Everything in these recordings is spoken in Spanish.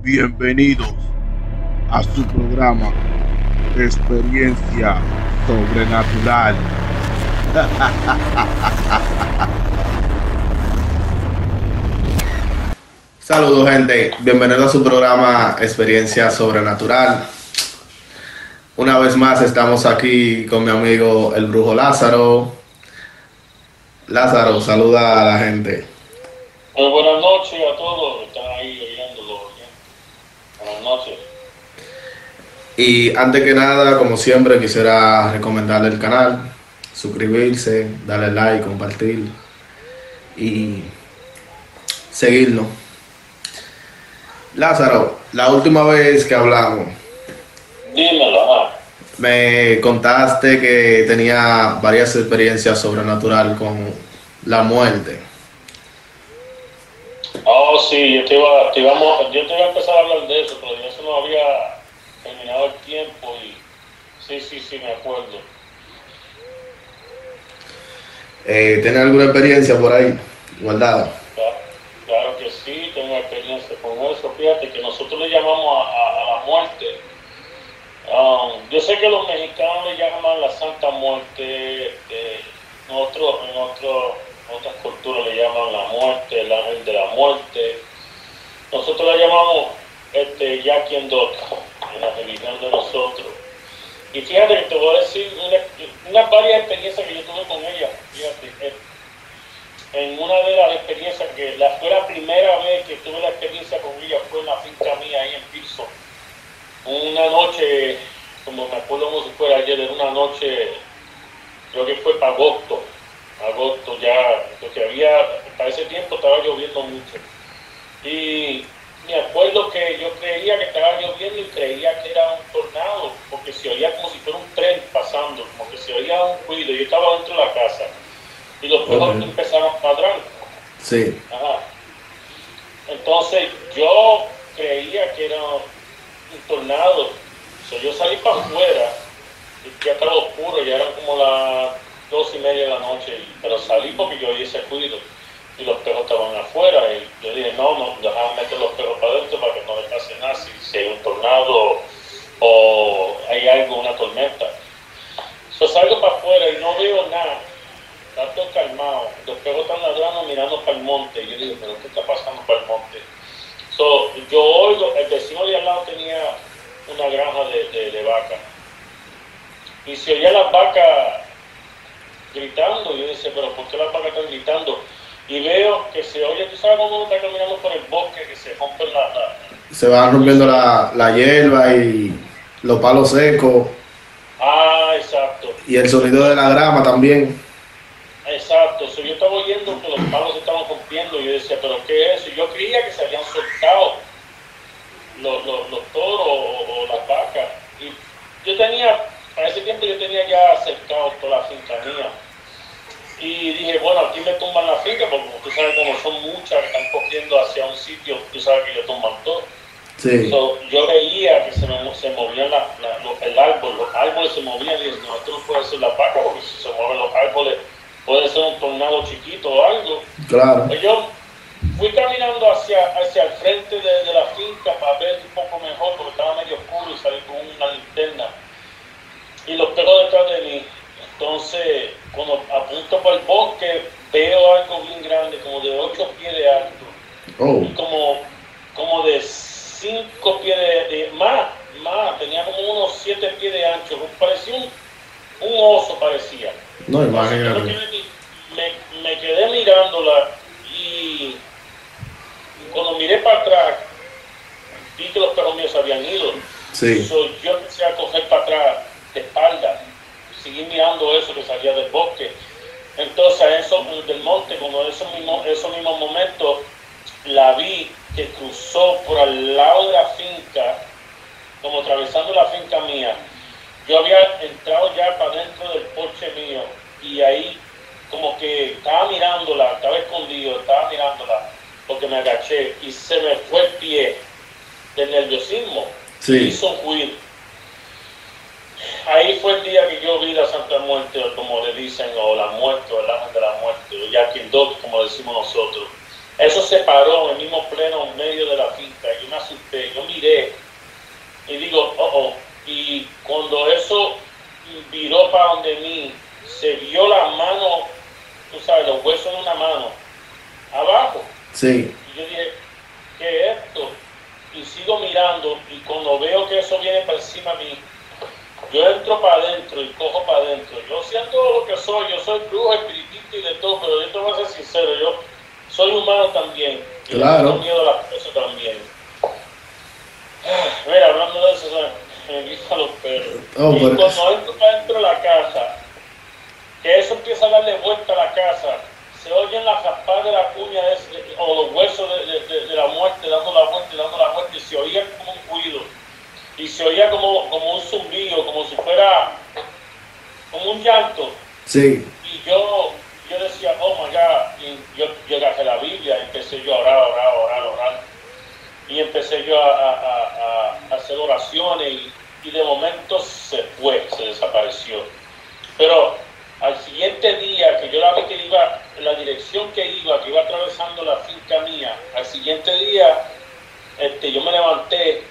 Bienvenidos a su programa Experiencia Sobrenatural. Saludos gente, bienvenidos a su programa Experiencia Sobrenatural. Una vez más estamos aquí con mi amigo el brujo Lázaro. Lázaro, saluda a la gente. Pues buenas noches a todos están ahí noches. Y antes que nada, como siempre, quisiera recomendarle el canal, suscribirse, darle like, compartir y seguirnos. Lázaro, la última vez que hablamos, Dímelo, me contaste que tenía varias experiencias sobrenatural con la muerte. Oh, sí, yo te, iba, te íbamos- yo te iba a empezar a hablar de eso, pero ya se nos había terminado el tiempo y sí, sí, sí, me acuerdo. Eh, ¿Tienes alguna experiencia por ahí guardada? Claro, claro que sí, tengo experiencia con eso. Fíjate que nosotros le llamamos a, a- a la muerte. Um, yo sé que los mexicanos le llaman la Santa Muerte, eh, en, otro, en otro- otras culturas le llaman la muerte, el ángel de la muerte. Nosotros la llamamos este, Jackie en la religión de nosotros. Y fíjate te voy a decir una- unas varias experiencias que yo tuve con ella. Fíjate, eh, en una de las experiencias que la, fue la primera vez que tuve la experiencia con ella fue en la finca mía ahí en Pilson. Una noche, como me acuerdo como si fuera ayer, era una noche, creo que fue para agosto, agosto ya, porque había, para ese tiempo estaba lloviendo mucho. Y me acuerdo que yo creía que estaba lloviendo y creía que era un tornado, porque se oía como si fuera un tren pasando, como que se oía un ruido. Yo estaba dentro de la casa y los perros empezaron a ladrar. Sí. Ajá. Entonces yo creía que era un tornado. So, yo salí para afuera y ya estaba oscuro, ya eran como las dos y media de la noche, y- pero salí porque yo oí ese ruido y los perros estaban afuera y yo dije, no, no, déjame meter los perros para adentro para que no les pase nada si, si hay un tornado o hay algo, una tormenta. So, salgo para afuera y no veo nada. Está todo calmado. Los perros están ladrando mirando para el monte. Y yo digo, pero ¿qué está pasando para el monte? So, yo oigo, el vecino de al lado tenía una granja de, de, de vacas. Y se oía las vacas gritando. Y yo decía, pero ¿por qué las vacas están gritando? Y veo que se oye, tú sabes uno está caminando por el bosque, que se rompen la, la- Se van rompiendo la, la hierba y los palos secos Ah, exacto. y el sonido de la grama también. Exacto, so, yo estaba oyendo que los palos se estaban rompiendo y yo decía, pero ¿qué es eso? Yo creía que se habían soltado los, los, los toros o, o las vacas. Y yo tenía, para ese tiempo yo tenía ya cercado toda la finca mía. Y dije, bueno, aquí me tumban la finca, porque tú sabes, como son muchas que están cogiendo hacia un sitio, tú sabes que le tumban todo. Sí. So, yo veía que se, me, se movían la- la- los- el árbol, los árboles se movían y dije, no, esto no puede ser la vaca porque si se mueven los árboles puede ser un tornado chiquito o algo. Claro. Pues yo fui caminando hacia, hacia el frente de, de la finca para ver un poco mejor porque estaba medio oscuro y salí con una linterna y los perros detrás de mí. Entonces, cuando apunto para el bosque, veo algo bien grande, como de 8 pies de alto Oh, como, como de 5 pies de, de- más, más, tenía como unos 7 pies de ancho, parecía un, un oso parecía. no imagínate. me, me quedé mirándola y cuando miré para atrás vi que los perros míos habían ido. Sí. So, yo empecé a coger para atrás de espalda, seguí mirando eso que salía del bosque. Entonces, eso del monte, como esos mismos, esos mismos momentos, la vi que cruzó por al lado de la finca, como atravesando la finca mía. Yo había entrado ya para dentro del porche mío y ahí como que estaba mirándola, estaba escondido, estaba mirándola porque me agaché y se me fue el pie del nerviosismo. Sí. Hizo un ruido. Ahí fue el día que yo vi la Santa Muerte, o como le dicen, o la muerte, o el ángel de la muerte, o Yaquindot, como decimos nosotros. Eso se paró en el mismo pleno en medio de la finca. Yo me asusté, yo miré y digo, oh, oh. Y cuando eso viró para donde mí, se vio la mano, tú sabes, los huesos de una mano, abajo. Sí. Y yo dije, ¿qué esto? Y sigo mirando y cuando veo que eso viene para encima de mí, yo entro para adentro y cojo para adentro. Yo siento lo que soy, yo soy brujo, espiritista y de todo, pero yo te voy a ser sincero, yo soy humano también. Y Claro. tengo miedo a las cosas también. Mira, hablando de eso, me gusta los perros. Oh, y cuando entro para dentro de la casa, que eso empieza a darle vuelta a la casa, se oyen las raspadas de la cuña de o los huesos de, de- de- de la muerte dando la vuelta y dando la vuelta y se oía como un ruido y se oía como, como un zumbido, como si fuera como un llanto Sí. y yo yo decía, oh my God, yo, yo agarré la Biblia, empecé yo a orar, orar, orar, orar y empecé yo a, hacer oraciones y, y de momento se fue, se desapareció. Pero al siguiente día que yo la vi que iba, la dirección que iba, que iba atravesando la finca mía, al siguiente día este, yo me levanté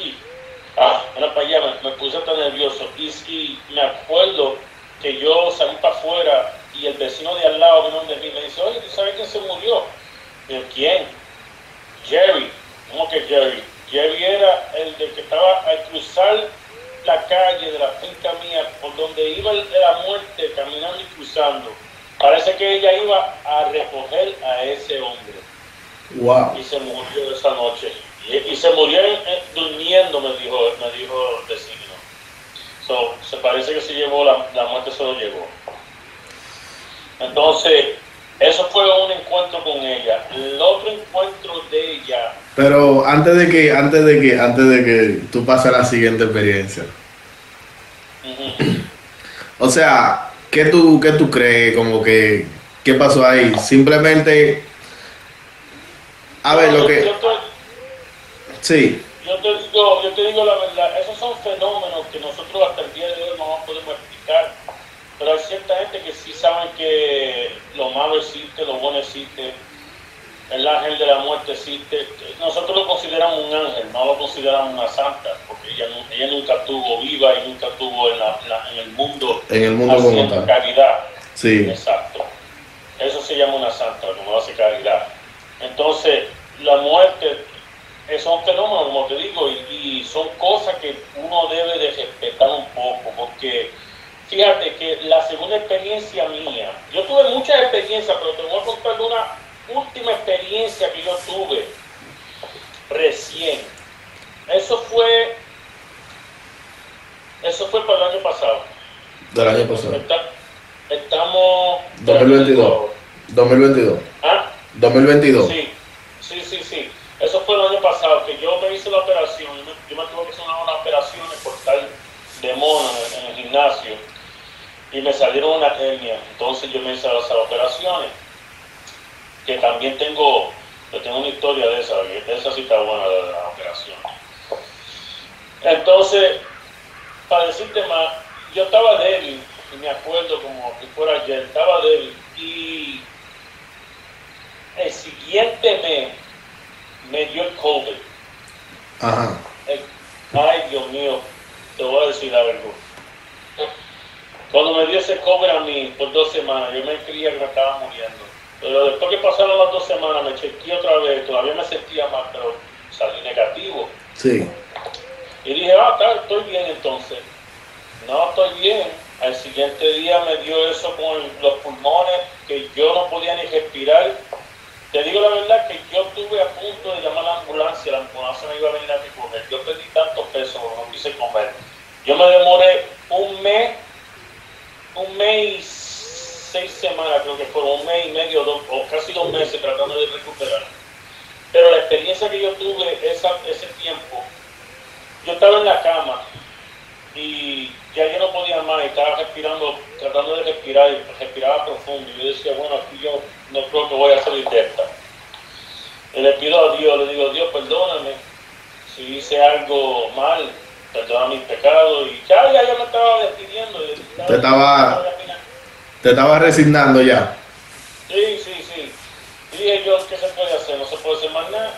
y ah, era para me, me puse tan nervioso y, y me acuerdo que yo salí para afuera y el vecino de al lado vino donde mí y me dice, oye, ¿tú sabes quién se murió? Y yo, ¿quién? Jerry. ¿Cómo que Jerry? Jerry era el de que estaba al cruzar la calle de la finca mía, por donde iba el- la muerte, caminando y cruzando. Parece que ella iba a recoger a ese hombre Wow. y se murió esa noche. Y, y se murió eh, durmiendo, me dijo, me dijo el vecino. So, se parece que se llevó, la, la muerte se lo llevó. Entonces, eso fue un encuentro con ella. El otro encuentro de ella, Pero antes de que, antes de que, antes de que tú pases a la siguiente experiencia. O sea, ¿qué tú, qué tú crees? Como que, ¿qué pasó ahí? Simplemente, a ver, lo que, yo sí, Yo te, digo, yo te digo la verdad, esos son fenómenos que nosotros hasta el día de hoy no podemos explicar, pero hay cierta gente que sí saben que lo malo existe, lo bueno existe, el ángel de la muerte existe. Nosotros lo consideramos un ángel, no lo consideramos una santa, porque ella, nu- ella nunca estuvo viva y nunca estuvo en, la- la- en el mundo en el mundo como haciendo tal. caridad. Sí, Exacto. Eso se llama una santa, como hace caridad. Entonces, la muerte es un fenómeno, como te digo, y, y son cosas que uno debe de respetar un poco, porque fíjate que la segunda experiencia mía, yo tuve muchas experiencias, pero te voy a contar una última experiencia que yo tuve recién. Eso fue, eso fue para el año pasado. del año pasado. Está- estamos 2022. 2022. ¿Ah? 2022. Sí, sí, sí, sí. Pasado, que yo me hice la operación, yo me, yo tuve que hacer una, una operación por estar de mono en, el gimnasio y me salieron una hernia. Entonces yo me hice esas operaciones, que también tengo, yo tengo una historia de esa, de esa sí está buena de la operación. Entonces, para decirte más, yo estaba débil, y me acuerdo como que fuera ayer, estaba débil, y el siguiente mes me dio el COVID. Ajá. El- ay, Dios mío, te voy a decir algo. Cuando me dio ese COVID a mí por dos semanas, yo me creía que me estaba muriendo. Pero después que pasaron las dos semanas, me chequeé otra vez, todavía me sentía mal, pero salí negativo. Sí. Y dije, ah, está, estoy bien entonces. No, estoy bien. Al siguiente día me dio eso con los pulmones, que yo no podía ni respirar. Te digo la verdad que yo estuve a punto de llamar a la ambulancia, la ambulancia me iba a venir a recoger. Yo perdí tantos pesos porque no quise comer. Yo me demoré un mes, un mes y seis semanas, creo que fueron un mes y medio, dos, o casi dos meses tratando de recuperar. Pero la experiencia que yo tuve esa, ese tiempo, yo estaba en la cama y ya yo no podía más, y estaba respirando, tratando de respirar, y respiraba profundo. Y yo decía, bueno, aquí yo no creo que voy a salir de esta. Y le pido a Dios, le digo, Dios, perdóname si hice algo mal, perdona mis pecados. Y ya, ya, ya me estaba despidiendo. Te estaba- Te estaba resignando ya. Sí, sí, sí. Y dije yo, ¿qué se puede hacer? No se puede hacer más nada.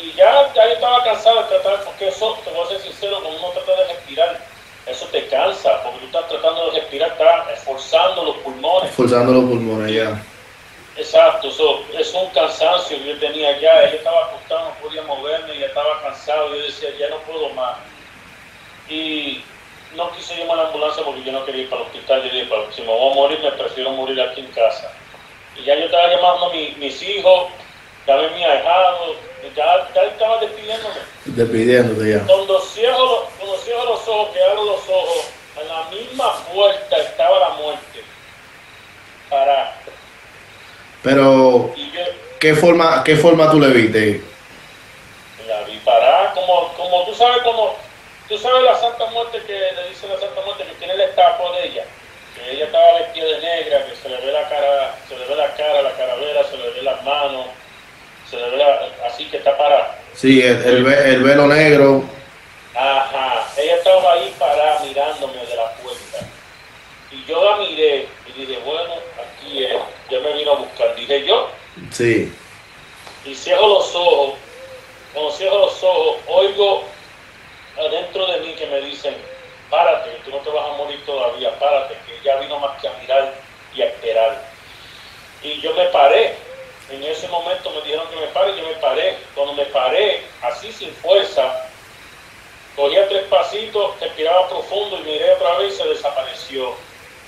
Y ya, ya yo estaba cansado de tratar, porque eso, te voy a ser sincero, cuando uno trata de respirar, eso te cansa, porque tú estás tratando de respirar, estás esforzando los pulmones. Forzando los pulmones ya. Exacto, eso es un cansancio que yo tenía ya. Ella estaba acostada, no podía moverme, ya estaba cansado. Yo decía, ya no puedo más. Y no quise llamar a la ambulancia porque yo no quería ir para el hospital. Yo dije, si me voy a morir, me prefiero morir aquí en casa. Y ya yo estaba llamando a mis hijos, ya ven mi ahijado, ya, ya estaba despidiéndome. Despidiéndote ya. Cuando cierro, cuando cierro los ojos, que abro los ojos, en la misma puerta estaba la muerte. Para. Pero, ¿qué forma, ¿qué forma tú le viste? La vi parada, como, como tú sabes, como tú sabes la Santa Muerte que le dice la Santa Muerte que tiene el estatua de ella, que ella estaba vestida de negra, que se le ve la cara, se le ve la cara, la caravera, se le ve las manos, se le ve así que está parada. Sí, el, el, velo negro. Ajá, ella estaba ahí parada mirándome de la puerta. Y yo la miré y dije, bueno, aquí es, ya me vino a buscar. Dije yo. Sí. Y cierro los ojos. Cuando cierro los ojos, oigo adentro de mí que me dicen, párate, que tú no te vas a morir todavía, párate, que ya vino más que a mirar y a esperar. Y yo me paré. En ese momento me dijeron que me pare, yo me paré. Cuando me paré, así sin fuerza, cogía tres pasitos, respiraba profundo y miré otra vez y se desapareció.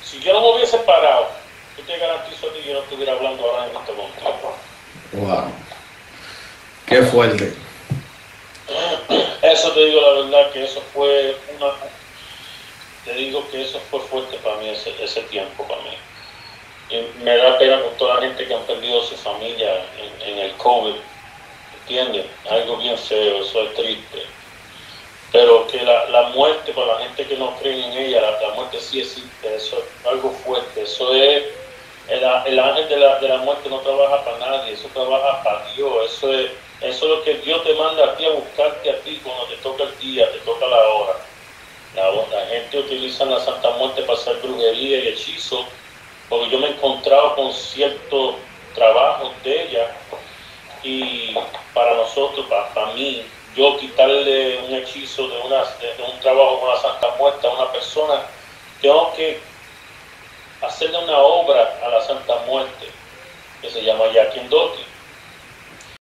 Si yo no me hubiese parado, yo te garantizo que yo no estuviera hablando ahora en este momento. Wow. Qué fuerte. Eso te digo la verdad que eso fue una te digo que eso fue fuerte para mí ese, ese tiempo para mí. Y me da pena con toda la gente que han perdido su familia en, el COVID, ¿entiendes? Algo bien feo, eso es triste. Pero que la, la muerte, para la gente que no cree en ella, la, muerte sí existe, eso es algo fuerte, eso es, el, el ángel de la, de la muerte no trabaja para nadie, eso trabaja para Dios, eso es, eso es lo que Dios te manda a ti a buscarte a ti cuando te toca el día, te toca la hora. La, gente utiliza la Santa Muerte para hacer brujería y hechizo, porque yo me he encontrado con ciertos trabajos de ella y para nosotros, para, mí, yo quitarle un hechizo de, un trabajo con la Santa Muerte a una persona, tengo que hacerle una obra a la Santa Muerte que se llama Yakin Doti